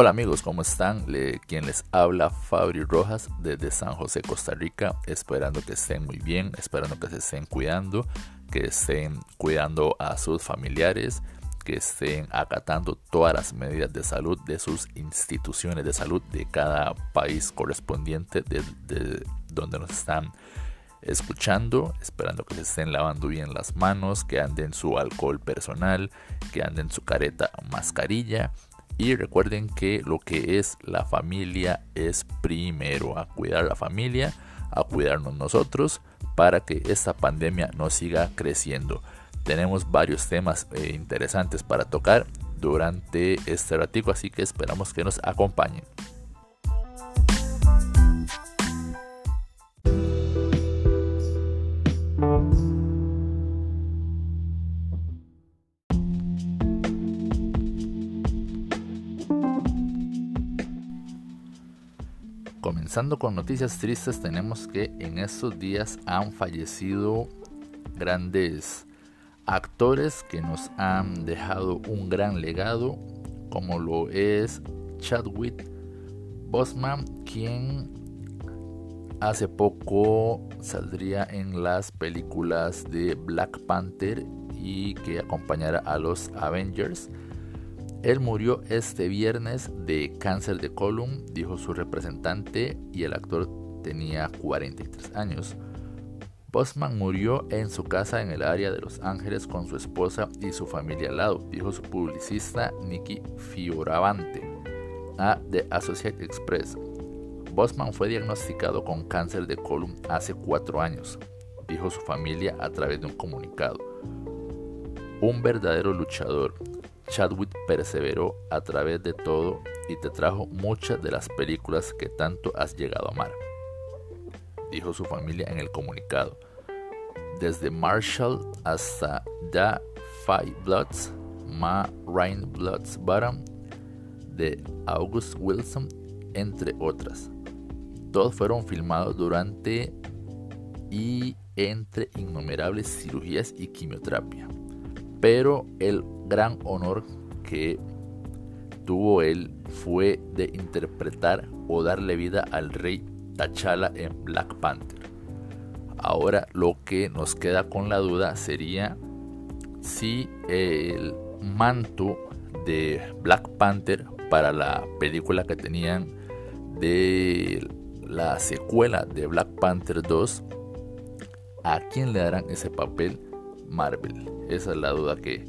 Hola amigos, ¿cómo están? Quien les habla Fabri Rojas desde San José, Costa Rica, esperando que estén muy bien, esperando que se estén cuidando, que estén cuidando a sus familiares, que estén acatando todas las medidas de salud de sus instituciones de salud de cada país correspondiente de donde nos están escuchando, esperando que se estén lavando bien las manos, que anden su alcohol personal, que anden su careta mascarilla y recuerden que lo que es la familia es primero, a cuidar la familia, a cuidarnos nosotros para que esta pandemia no siga creciendo. Tenemos varios temas eh, interesantes para tocar durante este ratico, así que esperamos que nos acompañen. Comenzando con noticias tristes, tenemos que en estos días han fallecido grandes actores que nos han dejado un gran legado, como lo es Chadwick Bosman, quien hace poco saldría en las películas de Black Panther y que acompañará a los Avengers. Él murió este viernes de cáncer de colon, dijo su representante, y el actor tenía 43 años. Bosman murió en su casa en el área de Los Ángeles con su esposa y su familia al lado, dijo su publicista Nicky Fioravante a The Associated Express. Bosman fue diagnosticado con cáncer de colon hace cuatro años, dijo su familia a través de un comunicado. Un verdadero luchador, Chadwick perseveró a través de todo y te trajo muchas de las películas que tanto has llegado a amar, dijo su familia en el comunicado. Desde Marshall hasta The Five Bloods, Ma Rain Bloods Bottom, de August Wilson, entre otras. Todos fueron filmados durante y entre innumerables cirugías y quimioterapia. Pero el gran honor que tuvo él fue de interpretar o darle vida al rey T'Challa en Black Panther. Ahora lo que nos queda con la duda sería si el manto de Black Panther para la película que tenían de la secuela de Black Panther 2, ¿a quién le darán ese papel Marvel? Esa es la duda que,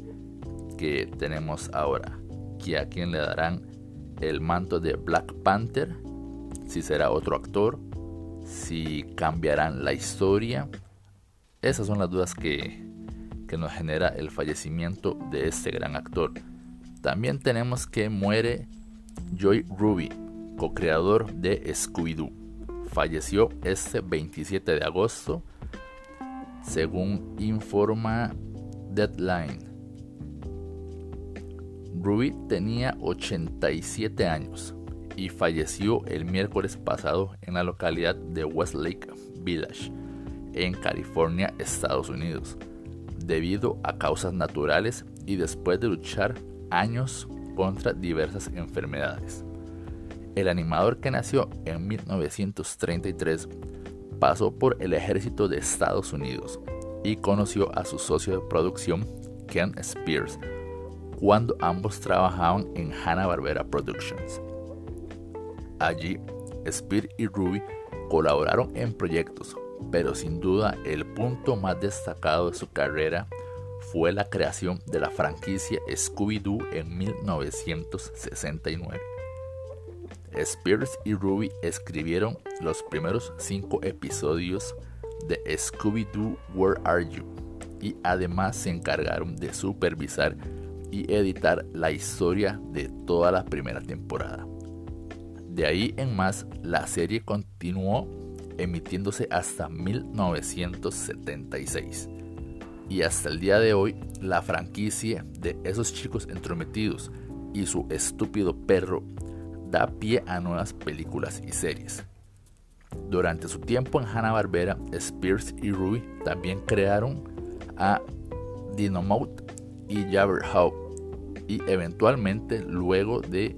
que tenemos ahora. Que a quién le darán el manto de Black Panther, si será otro actor, si cambiarán la historia. Esas son las dudas que, que nos genera el fallecimiento de este gran actor. También tenemos que muere Joy Ruby, co-creador de Scooby-Doo. Falleció este 27 de agosto, según informa Deadline. Ruby tenía 87 años y falleció el miércoles pasado en la localidad de Westlake Village, en California, Estados Unidos, debido a causas naturales y después de luchar años contra diversas enfermedades. El animador que nació en 1933 pasó por el ejército de Estados Unidos y conoció a su socio de producción, Ken Spears, cuando ambos trabajaban en Hanna-Barbera Productions. Allí, Spears y Ruby colaboraron en proyectos, pero sin duda el punto más destacado de su carrera fue la creación de la franquicia Scooby-Doo en 1969. Spears y Ruby escribieron los primeros cinco episodios de Scooby-Doo Where Are You y además se encargaron de supervisar y editar la historia de toda la primera temporada. De ahí en más, la serie continuó emitiéndose hasta 1976. Y hasta el día de hoy, la franquicia de esos chicos entrometidos y su estúpido perro da pie a nuevas películas y series. Durante su tiempo en Hanna-Barbera, Spears y Ruby también crearon a Dynamite y Jabberjaw y eventualmente luego de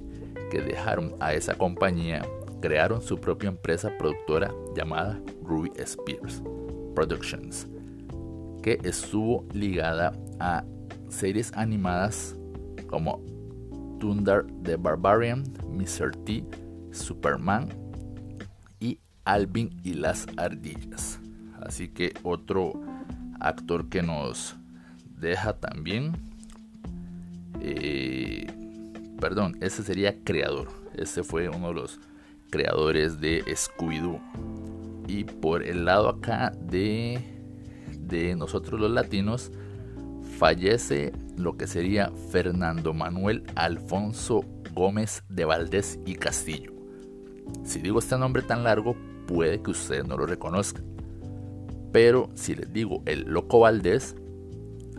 que dejaron a esa compañía, crearon su propia empresa productora llamada Ruby Spears Productions, que estuvo ligada a series animadas como Thunder the Barbarian, Mr. T, Superman y Alvin y las ardillas. Así que otro actor que nos deja también. Eh, perdón, ese sería creador. Ese fue uno de los creadores de Scooby-Doo. Y por el lado acá de, de nosotros los latinos, fallece lo que sería Fernando Manuel Alfonso Gómez de Valdés y Castillo. Si digo este nombre tan largo, puede que ustedes no lo reconozcan. Pero si les digo el Loco Valdés,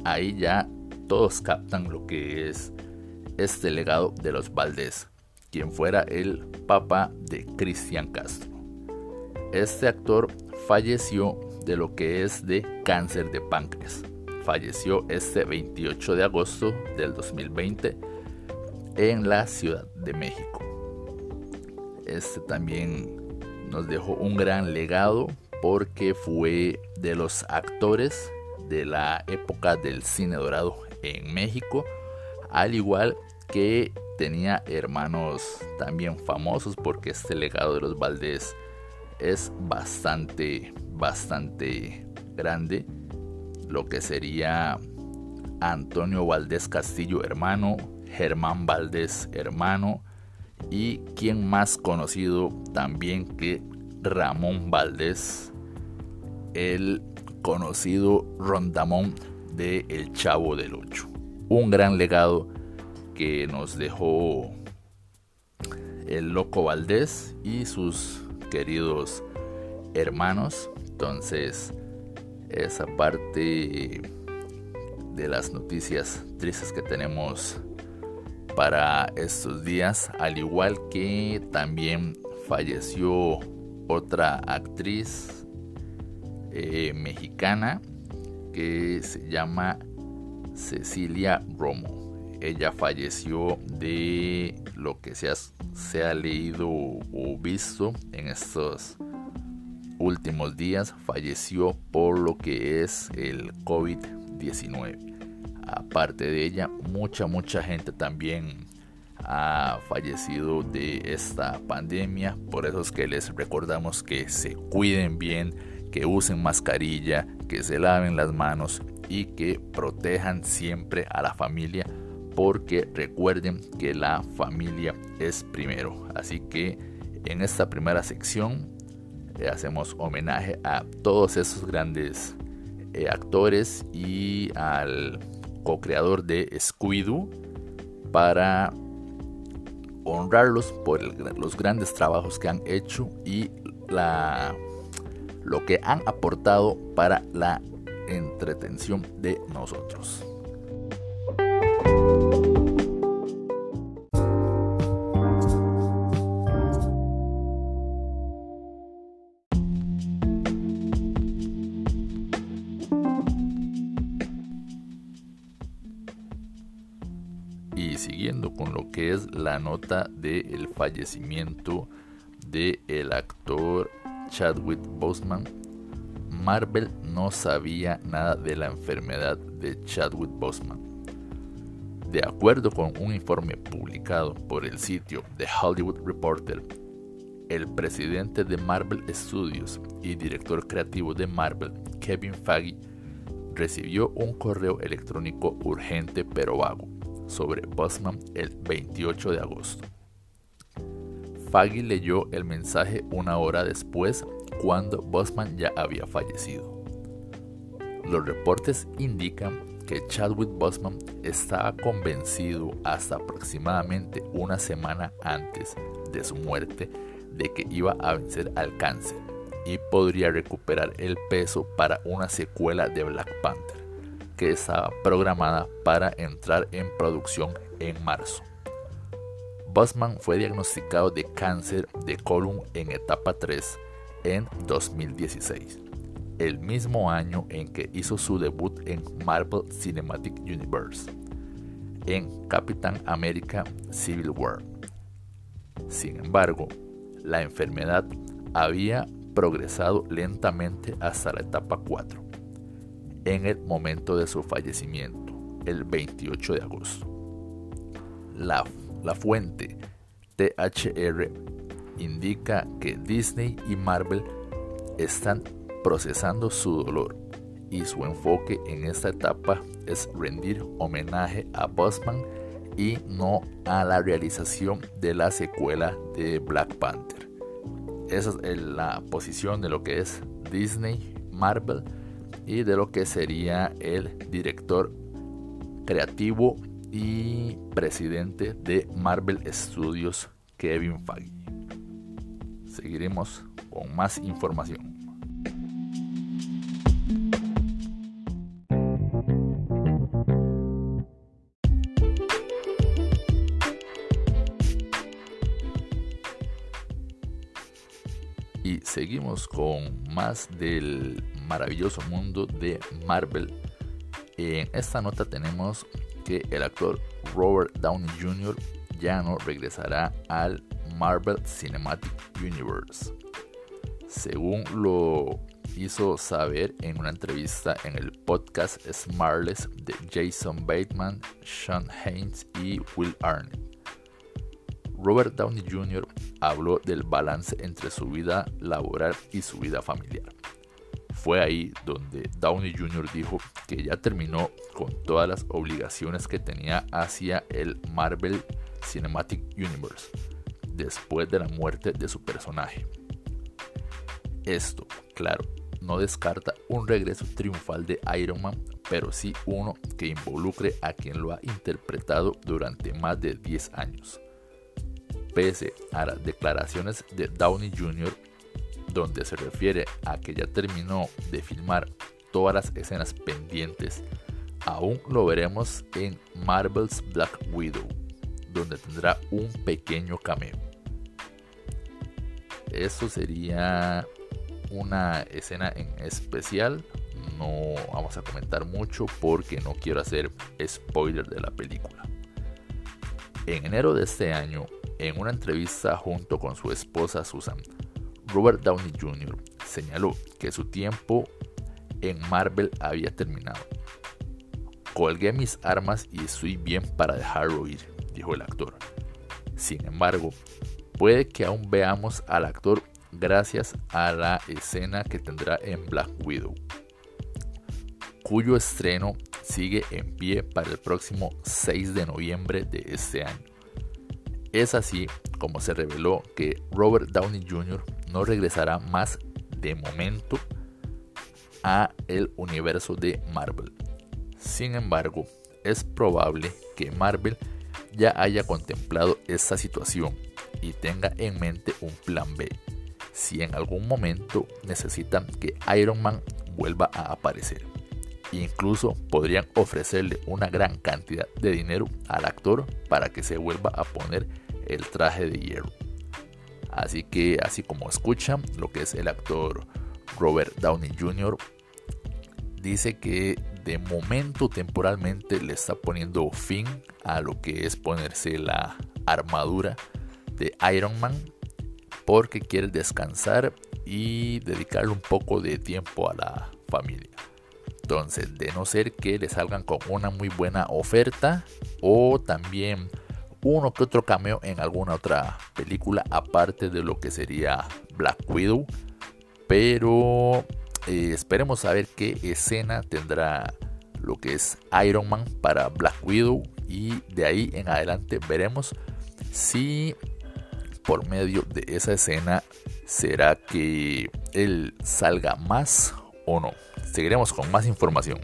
ahí ya todos captan lo que es este legado de los Valdés, quien fuera el papá de Cristian Castro. Este actor falleció de lo que es de cáncer de páncreas. Falleció este 28 de agosto del 2020 en la Ciudad de México. Este también nos dejó un gran legado porque fue de los actores de la época del cine dorado en México, al igual que tenía hermanos también famosos porque este legado de los Valdés es bastante, bastante grande. Lo que sería Antonio Valdés Castillo hermano, Germán Valdés hermano y quien más conocido también que Ramón Valdés, el conocido Rondamón de El Chavo del Ocho. Un gran legado que nos dejó el Loco Valdés y sus queridos hermanos. Entonces, esa parte de las noticias tristes que tenemos para estos días, al igual que también falleció otra actriz eh, mexicana que se llama Cecilia Romo. Ella falleció de lo que se ha, se ha leído o visto en estos últimos días. Falleció por lo que es el COVID-19. Aparte de ella, mucha, mucha gente también ha fallecido de esta pandemia. Por eso es que les recordamos que se cuiden bien que usen mascarilla, que se laven las manos y que protejan siempre a la familia porque recuerden que la familia es primero. Así que en esta primera sección eh, hacemos homenaje a todos esos grandes eh, actores y al co-creador de Scooby-Doo para honrarlos por los grandes trabajos que han hecho y la lo que han aportado para la entretención de nosotros. Y siguiendo con lo que es la nota del fallecimiento del el actor Chadwick Boseman, Marvel no sabía nada de la enfermedad de Chadwick Boseman. De acuerdo con un informe publicado por el sitio The Hollywood Reporter, el presidente de Marvel Studios y director creativo de Marvel, Kevin Feige, recibió un correo electrónico urgente pero vago sobre Boseman el 28 de agosto. Faggy leyó el mensaje una hora después cuando Bosman ya había fallecido. Los reportes indican que Chadwick Bosman estaba convencido hasta aproximadamente una semana antes de su muerte de que iba a vencer al cáncer y podría recuperar el peso para una secuela de Black Panther que estaba programada para entrar en producción en marzo. Bosman fue diagnosticado de cáncer de colon en etapa 3 en 2016, el mismo año en que hizo su debut en Marvel Cinematic Universe, en Capitán América Civil War. Sin embargo, la enfermedad había progresado lentamente hasta la etapa 4, en el momento de su fallecimiento, el 28 de agosto. La, la fuente THR indica que Disney y Marvel están procesando su dolor y su enfoque en esta etapa es rendir homenaje a Bosman y no a la realización de la secuela de Black Panther. Esa es la posición de lo que es Disney, Marvel y de lo que sería el director creativo y presidente de Marvel Studios, Kevin Feige. Seguiremos con más información. Y seguimos con más del maravilloso mundo de Marvel. En esta nota tenemos que el actor Robert Downey Jr. ya no regresará al Marvel Cinematic Universe. Según lo hizo saber en una entrevista en el podcast Smartless de Jason Bateman, Sean Haynes y Will Arnett. Robert Downey Jr. habló del balance entre su vida laboral y su vida familiar. Fue ahí donde Downey Jr. dijo que ya terminó con todas las obligaciones que tenía hacia el Marvel Cinematic Universe después de la muerte de su personaje. Esto, claro, no descarta un regreso triunfal de Iron Man, pero sí uno que involucre a quien lo ha interpretado durante más de 10 años pese a las declaraciones de Downey Jr., donde se refiere a que ya terminó de filmar todas las escenas pendientes, aún lo veremos en Marvel's Black Widow, donde tendrá un pequeño cameo. Esto sería una escena en especial. No vamos a comentar mucho porque no quiero hacer spoiler de la película. En enero de este año, en una entrevista junto con su esposa Susan, Robert Downey Jr. señaló que su tiempo en Marvel había terminado. Colgué mis armas y estoy bien para dejarlo ir, dijo el actor. Sin embargo, puede que aún veamos al actor gracias a la escena que tendrá en Black Widow, cuyo estreno sigue en pie para el próximo 6 de noviembre de este año. Es así como se reveló que Robert Downey Jr. no regresará más de momento a el universo de Marvel. Sin embargo, es probable que Marvel ya haya contemplado esta situación y tenga en mente un plan B si en algún momento necesitan que Iron Man vuelva a aparecer. Incluso podrían ofrecerle una gran cantidad de dinero al actor para que se vuelva a poner el traje de hierro. Así que, así como escuchan, lo que es el actor Robert Downey Jr. dice que de momento temporalmente le está poniendo fin a lo que es ponerse la armadura de Iron Man porque quiere descansar y dedicarle un poco de tiempo a la familia. Entonces, de no ser que le salgan con una muy buena oferta o también uno que otro cameo en alguna otra película aparte de lo que sería Black Widow. Pero eh, esperemos a ver qué escena tendrá lo que es Iron Man para Black Widow y de ahí en adelante veremos si por medio de esa escena será que él salga más o no. Seguiremos con más información.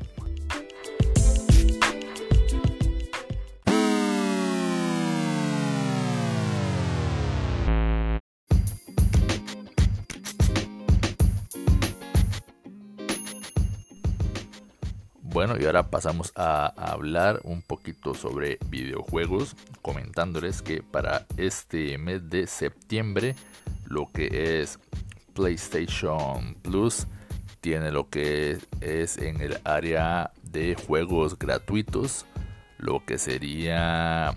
Y ahora pasamos a, hablar un poquito sobre videojuegos, comentándoles que para este mes de septiembre lo que es PlayStation Plus tiene lo que es en el área de juegos gratuitos, lo que sería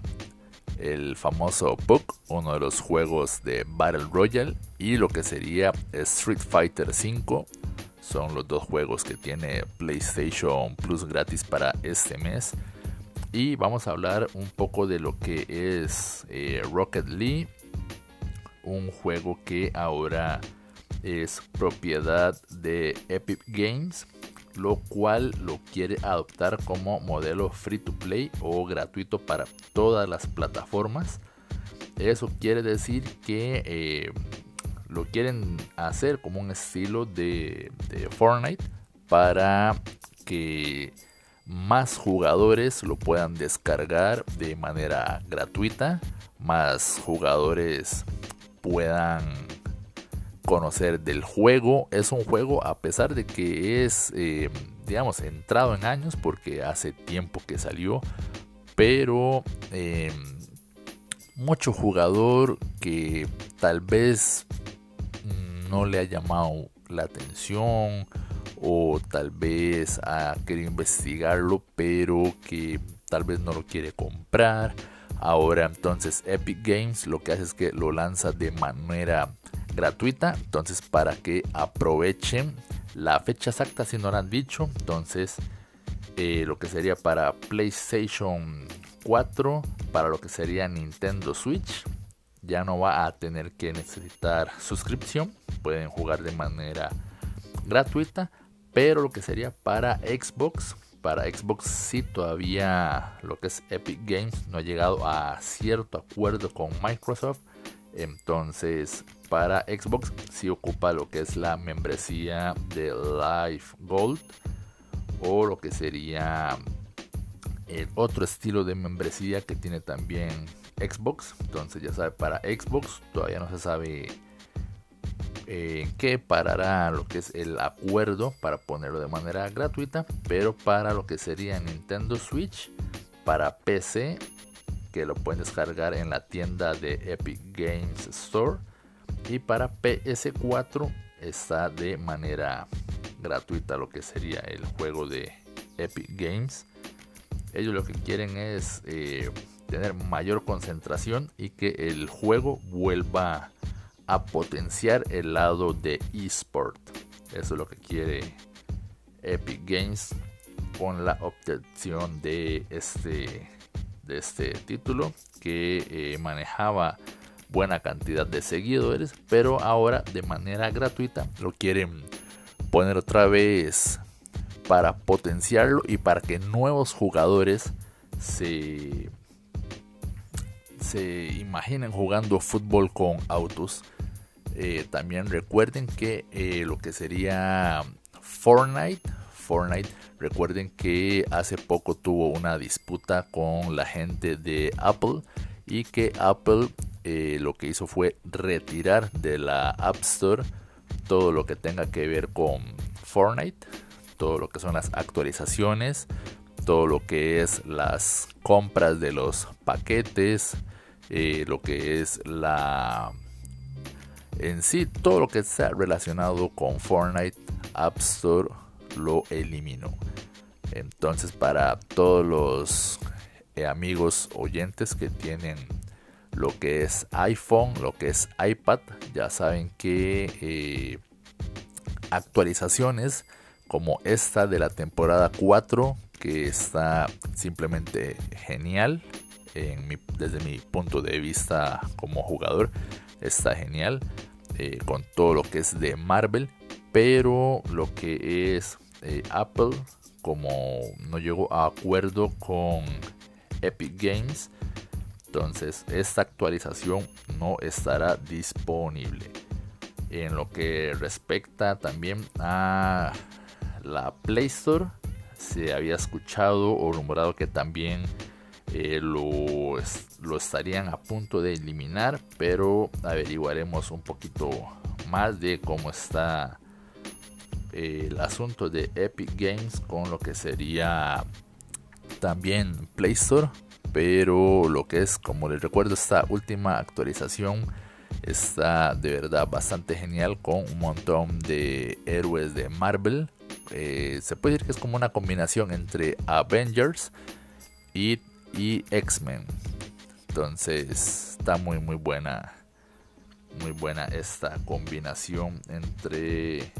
el famoso Puck, uno de los juegos de Battle Royale, y lo que sería Street Fighter V. Son los dos juegos que tiene PlayStation Plus gratis para este mes. Y vamos a hablar un poco de lo que es eh, Rocket League, un juego que ahora es propiedad de Epic Games lo cual lo quiere adoptar como modelo free to play o gratuito para todas las plataformas. Eso quiere decir que eh, lo quieren hacer como un estilo de, Fortnite para que más jugadores lo puedan descargar de manera gratuita, más jugadores puedan conocer del juego. Es un juego, a pesar de que es, eh, digamos, entrado en años, porque hace tiempo que salió, pero eh, mucho jugador que tal vez no le ha llamado la atención o tal vez ha querido investigarlo, pero que tal vez no lo quiere comprar. Ahora entonces Epic Games lo que hace es que lo lanza de manera gratuita. Entonces, para que aprovechen la fecha exacta, si no lo han dicho, entonces eh, lo que sería para PlayStation 4, para lo que sería Nintendo Switch, ya no va a tener que necesitar suscripción. Pueden jugar de manera gratuita. Pero lo que sería para Xbox, para Xbox sí todavía lo que es Epic Games no ha llegado a cierto acuerdo con Microsoft. Entonces para Xbox si ocupa lo que es la membresía de Live Gold o lo que sería el otro estilo de membresía que tiene también Xbox. Entonces ya sabe, para Xbox todavía no se sabe eh, en qué parará lo que es el acuerdo para ponerlo de manera gratuita, pero para lo que sería Nintendo Switch, para PC, que lo pueden descargar en la tienda de Epic Games Store y para PS4 está de manera gratuita lo que sería el juego de Epic Games. Ellos lo que quieren es eh, tener mayor concentración y que el juego vuelva a potenciar el lado de eSport. Eso es lo que quiere Epic Games con la obtención de este, de este título que eh, manejaba buena cantidad de seguidores, pero ahora de manera gratuita lo quieren poner otra vez para potenciarlo y para que nuevos jugadores se, se imaginen jugando fútbol con autos. Eh, también recuerden que eh, lo que sería Fortnite, Fortnite, recuerden que hace poco tuvo una disputa con la gente de Apple y que Apple eh, lo que hizo fue retirar de la App Store todo lo que tenga que ver con Fortnite, todo lo que son las actualizaciones, todo lo que es las compras de los paquetes, eh, lo que es la en sí todo lo que sea relacionado con Fortnite App Store lo eliminó. Entonces para todos los eh, amigos oyentes que tienen lo que es iPhone, lo que es iPad, ya saben que eh, actualizaciones como esta de la temporada 4 que está simplemente genial desde mi punto de vista como jugador está genial eh, con todo lo que es de Marvel pero lo que es Apple como no llegó a acuerdo con Epic Games. Entonces esta actualización no estará disponible. En lo que respecta también a la Play Store, se había escuchado o rumorado que también eh, lo, estarían a punto de eliminar, pero averiguaremos un poquito más de cómo está eh, el asunto de Epic Games con lo que sería también Play Store, pero lo que es, como les recuerdo, esta última actualización está de verdad bastante genial con un montón de héroes de Marvel. Eh, se puede decir que es como una combinación entre Avengers y, y X-Men. Entonces está muy muy buena. Muy buena esta combinación entre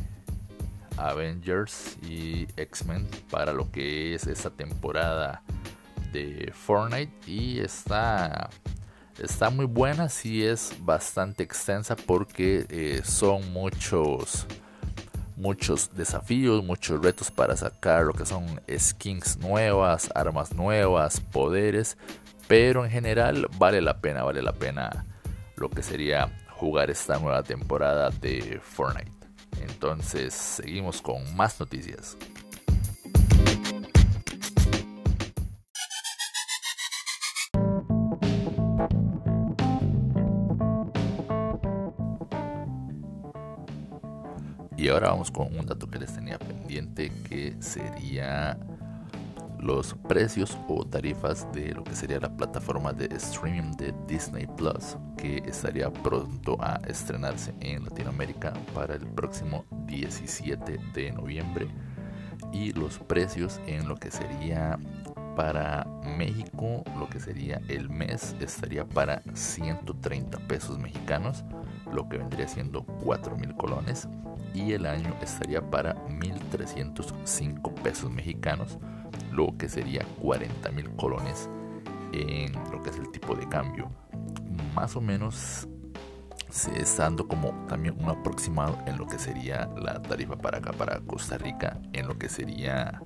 Avengers y X-Men para lo que es esta temporada de Fortnite y está está muy buena sí es bastante extensa porque eh, son muchos muchos desafíos muchos retos para sacar lo que son skins nuevas armas nuevas poderes pero en general vale la pena vale la pena lo que sería jugar esta nueva temporada de Fortnite. Entonces seguimos con más noticias ahora vamos con un dato que les tenía pendiente que sería los precios o tarifas de lo que sería la plataforma de streaming de Disney Plus que estaría pronto a estrenarse en Latinoamérica para el próximo 17 de noviembre. Y los precios en lo que sería para México lo que sería el mes estaría para 130 pesos mexicanos lo que vendría siendo 4 mil colones y el año estaría para 1.305 pesos mexicanos, lo que sería 40 mil colones en lo que es el tipo de cambio. Más o menos se está dando como también un aproximado en lo que sería la tarifa para acá, para Costa Rica, en lo que sería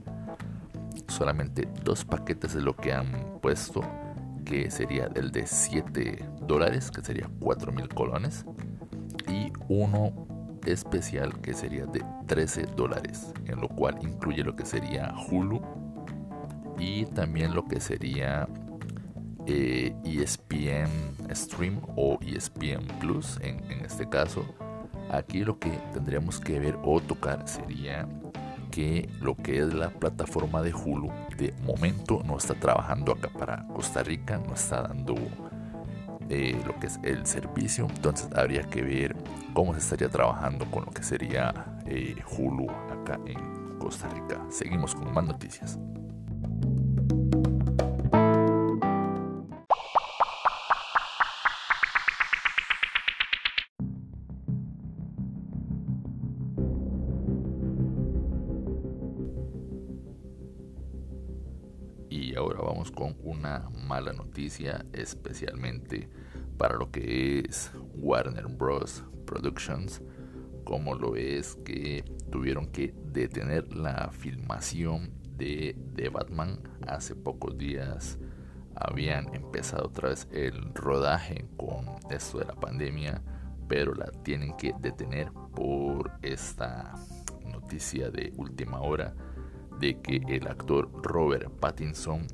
solamente dos paquetes de lo que han puesto, que sería el de 7 dólares, que sería 4 mil colones, y uno especial que sería de 13 dólares, en lo cual incluye lo que sería Hulu y también lo que sería ESPN eh, e Stream o ESPN Plus en, en este caso. Aquí lo que tendríamos que ver o tocar sería que lo que es la plataforma de Hulu de momento no está trabajando acá para Costa Rica, no está dando eh, lo que es el servicio. Entonces habría que ver cómo se estaría trabajando con lo que sería eh, Hulu acá en Costa Rica. Seguimos con más noticias. Y ahora vamos con una mala noticia, especialmente para lo que es Warner Bros. Productions, como lo es que tuvieron que detener la filmación de, de Batman hace pocos días. Habían empezado otra vez el rodaje con esto de la pandemia, pero la tienen que detener por esta noticia de última hora de que el actor Robert Pattinson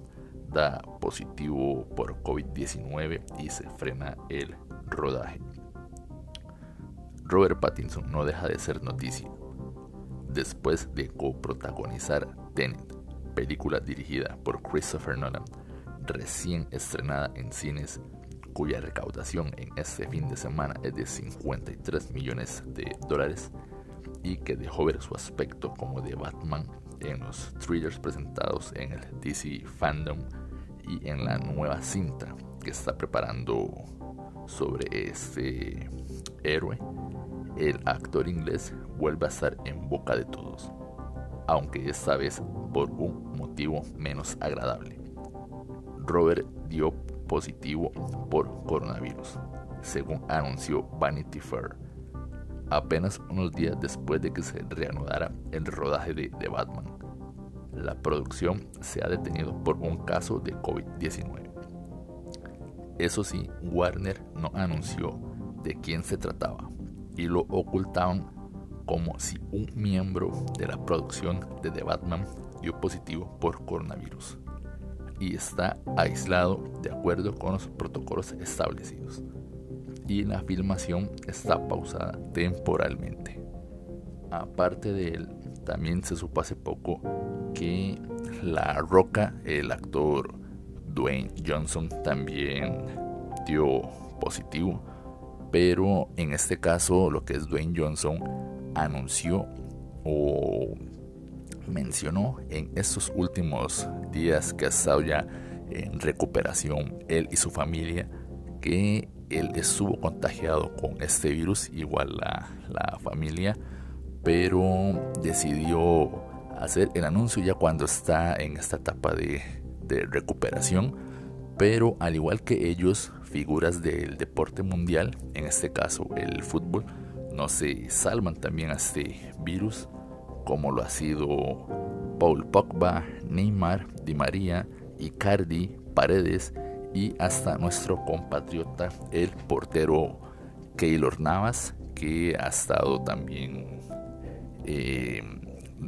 da positivo por COVID-19 y se frena el rodaje. Robert Pattinson no deja de ser noticia. Después de coprotagonizar Tenet, película dirigida por Christopher Nolan, recién estrenada en cines, cuya recaudación en este fin de semana es de 53 millones de dólares y que dejó ver su aspecto como de Batman en los thrillers presentados en el DC Fandom y en la nueva cinta que está preparando sobre este héroe, el actor inglés vuelve a estar en boca de todos, aunque esta vez por un motivo menos agradable. Robert dio positivo por coronavirus, según anunció Vanity Fair, apenas unos días después de que se reanudara el rodaje de, de Batman la producción se ha detenido por un caso de COVID-19. Eso sí, Warner no anunció de quién se trataba y lo ocultaban como si un miembro de la producción de The Batman dio positivo por coronavirus y está aislado de acuerdo con los protocolos establecidos y la filmación está pausada temporalmente. Aparte de él, también se supo hace poco que La Roca, el actor Dwayne Johnson, también dio positivo. Pero en este caso, lo que es Dwayne Johnson anunció o mencionó en estos últimos días que ha estado ya en recuperación, él y su familia, que él estuvo contagiado con este virus, igual la, la familia, pero decidió hacer el anuncio ya cuando está en esta etapa de, de recuperación, pero al igual que ellos, figuras del deporte mundial, en este caso el fútbol, no se salvan también a este virus, como lo ha sido Paul Pogba, Neymar, Di María, Icardi, Paredes y hasta nuestro compatriota, el portero Keylor Navas, que ha estado también eh,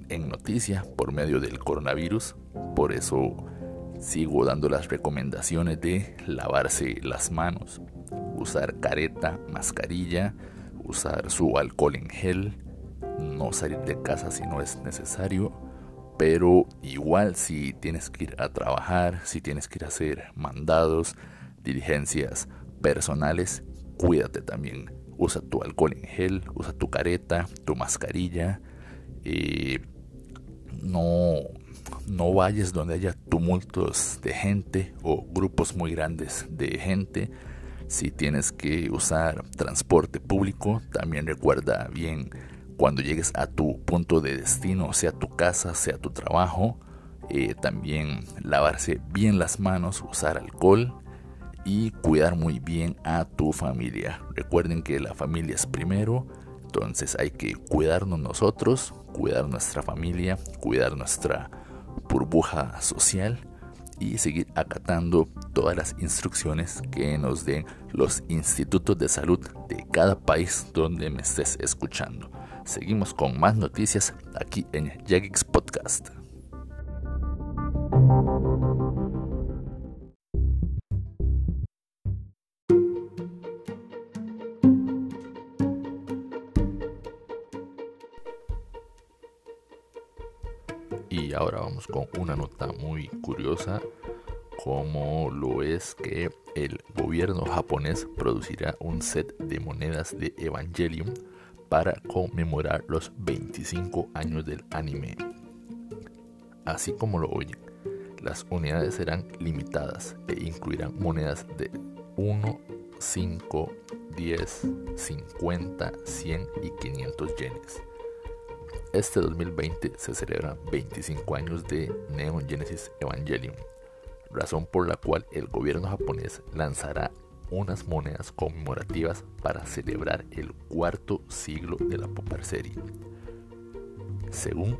en noticia por medio del coronavirus. Por eso sigo dando las recomendaciones de lavarse las manos, usar careta, mascarilla, usar su alcohol en gel, no salir de casa si no es necesario, pero igual si tienes que ir a trabajar, si tienes que ir a hacer mandados, diligencias personales, cuídate también. Usa tu alcohol en gel, usa tu careta, tu mascarilla. Eh, no, no vayas donde haya tumultos de gente o grupos muy grandes de gente si tienes que usar transporte público, también recuerda bien cuando llegues a tu punto de destino, sea tu casa, sea tu trabajo, eh, también lavarse bien las manos, usar alcohol y cuidar muy bien a tu familia. Recuerden que la familia es primero, entonces hay que cuidarnos nosotros, cuidar nuestra familia, cuidar nuestra burbuja social y seguir acatando todas las instrucciones que nos den los institutos de salud de cada país donde me estés escuchando. Seguimos con más noticias aquí en Jagix Podcast. Y ahora vamos con una nota muy curiosa, como lo es que el gobierno japonés producirá un set de monedas de Evangelium para conmemorar los 25 años del anime. Así como lo oyen, las unidades serán limitadas e incluirán monedas de 1, 5, 10, 50, 100 y 500 yenes. Este 2020 se celebran 25 años de Neon Genesis Evangelion, razón por la cual el gobierno japonés lanzará unas monedas conmemorativas para celebrar el cuarto siglo de la Popper serie. Según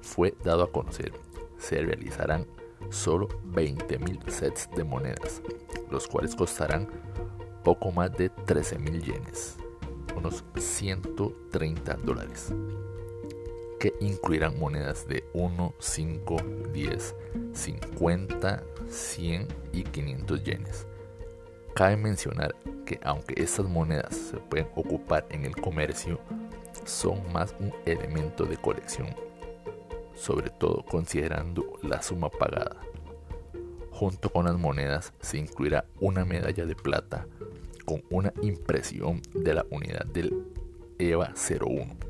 fue dado a conocer, se realizarán solo 20.000 sets de monedas, los cuales costarán poco más de 13.000 yenes, unos 130 dólares que incluirán monedas de 1, 5, 10, 50, 100 y 500 yenes. Cabe mencionar que aunque estas monedas se pueden ocupar en el comercio, son más un elemento de colección, sobre todo considerando la suma pagada. Junto con las monedas se incluirá una medalla de plata con una impresión de la unidad del EVA 01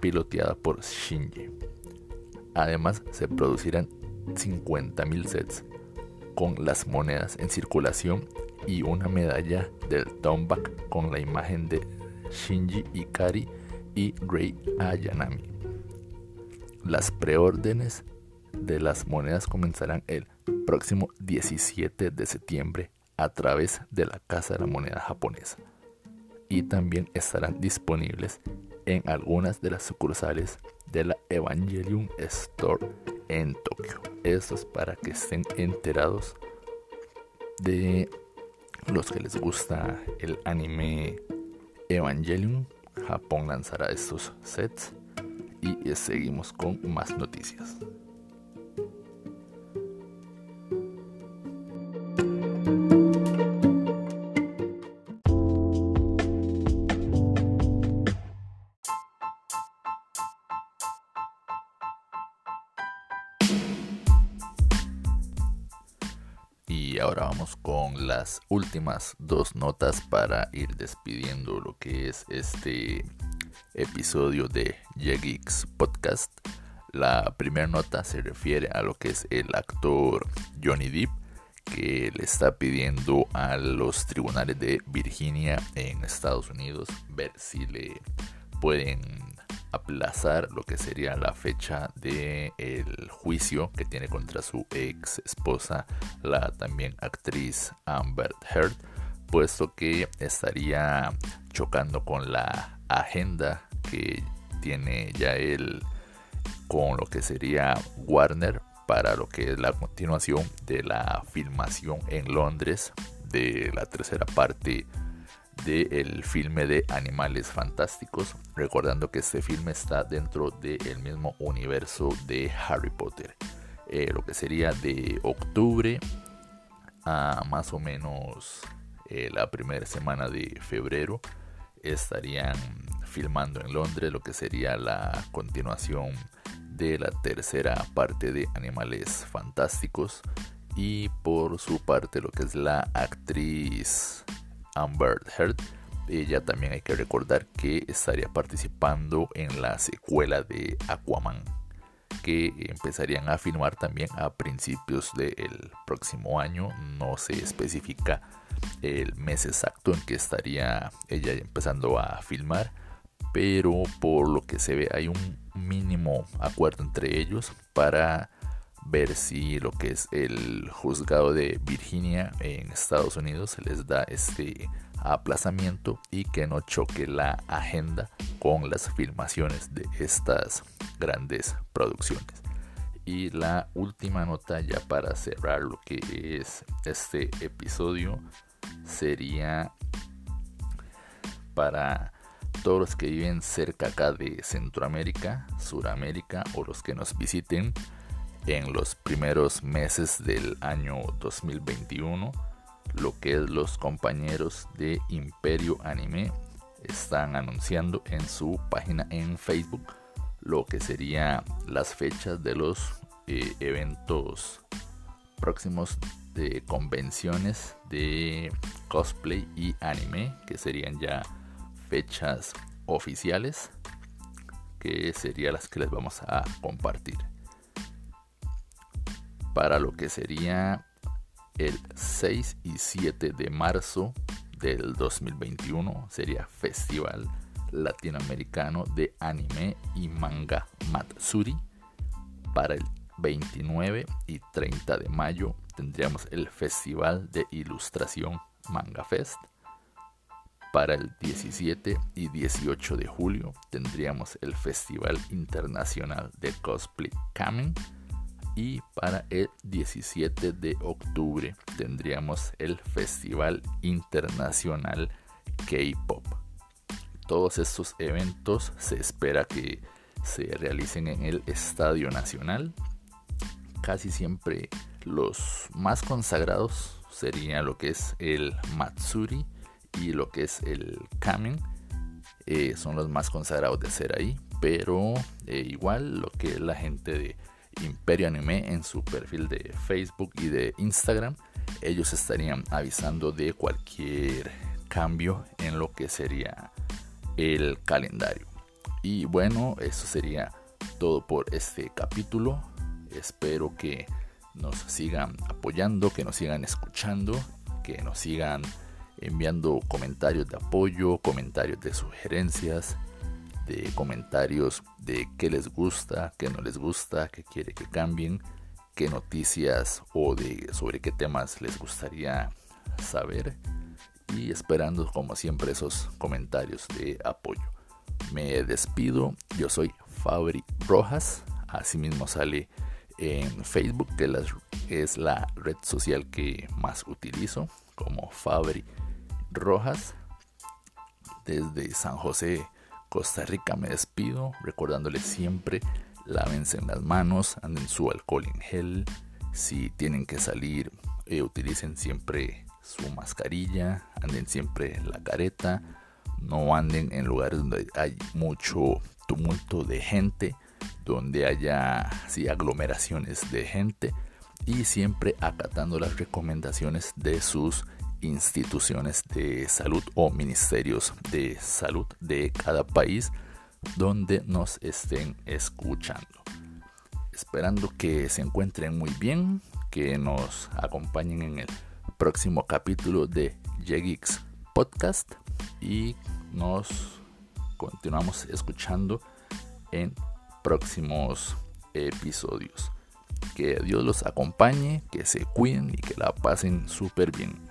piloteada por Shinji. Además, se producirán 50.000 sets con las monedas en circulación y una medalla del Tomback con la imagen de Shinji Ikari y Rei Ayanami. Las preórdenes de las monedas comenzarán el próximo 17 de septiembre a través de la Casa de la Moneda japonesa y también estarán disponibles en algunas de las sucursales de la Evangelium Store en Tokio. Esto es para que estén enterados de los que les gusta el anime Evangelium. Japón lanzará estos sets y seguimos con más noticias. Últimas dos notas para ir despidiendo lo que es este episodio de Jegix Podcast. La primera nota se refiere a lo que es el actor Johnny Depp, que le está pidiendo a los tribunales de Virginia en Estados Unidos ver si le pueden aplazar lo que sería la fecha del el juicio que tiene contra su ex esposa, la también actriz Amber Heard, puesto que estaría chocando con la agenda que tiene ya él con lo que sería Warner para lo que es la continuación de la filmación en Londres de la tercera parte del filme de Animales Fantásticos, recordando que este filme está dentro del mismo universo de Harry Potter. Eh, lo que sería de octubre a más o menos eh, la primera semana de febrero estarían filmando en Londres lo que sería la continuación de la tercera parte de Animales Fantásticos y por su parte lo que es la actriz Amber Heard. Ella también hay que recordar que estaría participando en la secuela de Aquaman que empezarían a filmar también a principios del próximo año. No se especifica el mes exacto en que estaría ella empezando a filmar pero por lo que se ve hay un mínimo acuerdo entre ellos para ver si lo que es el juzgado de Virginia en Estados Unidos les da este aplazamiento y que no choque la agenda con las filmaciones de estas grandes producciones. Y la última nota ya para cerrar lo que es este episodio sería para todos los que viven cerca acá de Centroamérica, Suramérica o los que nos visiten en los primeros meses del año 2021, lo que los compañeros de Imperio Anime están anunciando en su página en Facebook lo que serían las fechas de los eh, eventos próximos de convenciones de cosplay y anime que serían ya fechas oficiales que serían las que les vamos a compartir para lo que sería el 6 y 7 de marzo del 2021 sería Festival Latinoamericano de Anime y Manga Matsuri. Para el 29 y 30 de mayo tendríamos el Festival de Ilustración Manga Fest. Para el 17 y 18 de julio tendríamos el Festival Internacional de Cosplay Kamen. Y para el 17 de octubre tendríamos el Festival Internacional K-Pop. Todos estos eventos se espera que se realicen en el Estadio Nacional. Casi siempre los más consagrados serían lo que es el Matsuri y lo que es el Kamen eh, son los más consagrados de ser ahí. Pero eh, igual lo que la gente de Imperio Anime en su perfil de Facebook y de Instagram, ellos estarían avisando de cualquier cambio en lo que sería el calendario. Y bueno, eso sería todo por este capítulo. Espero que nos sigan apoyando, que nos sigan escuchando, que nos sigan enviando comentarios de apoyo, comentarios de sugerencias, de comentarios de qué les gusta, qué no les gusta, qué quiere que cambien, qué noticias o de sobre qué temas les gustaría saber y esperando como siempre esos comentarios de apoyo. Me despido, yo soy Fabri Rojas, asimismo sale en Facebook que es la red social que más utilizo como Fabri Rojas. Desde San José, Costa Rica me despido, recordándoles siempre, lávense las manos, anden su alcohol en gel, si tienen que salir, eh, utilicen siempre su mascarilla, anden siempre la careta, no anden en lugares donde hay mucho tumulto de gente, donde haya aglomeraciones de gente y siempre acatando las recomendaciones de sus instituciones de salud o ministerios de salud de cada país donde nos estén escuchando. Esperando que se encuentren muy bien, que nos acompañen en el próximo capítulo de Geeks Podcast y nos continuamos escuchando en próximos episodios. Que Dios los acompañe, que se cuiden y que la pasen súper bien.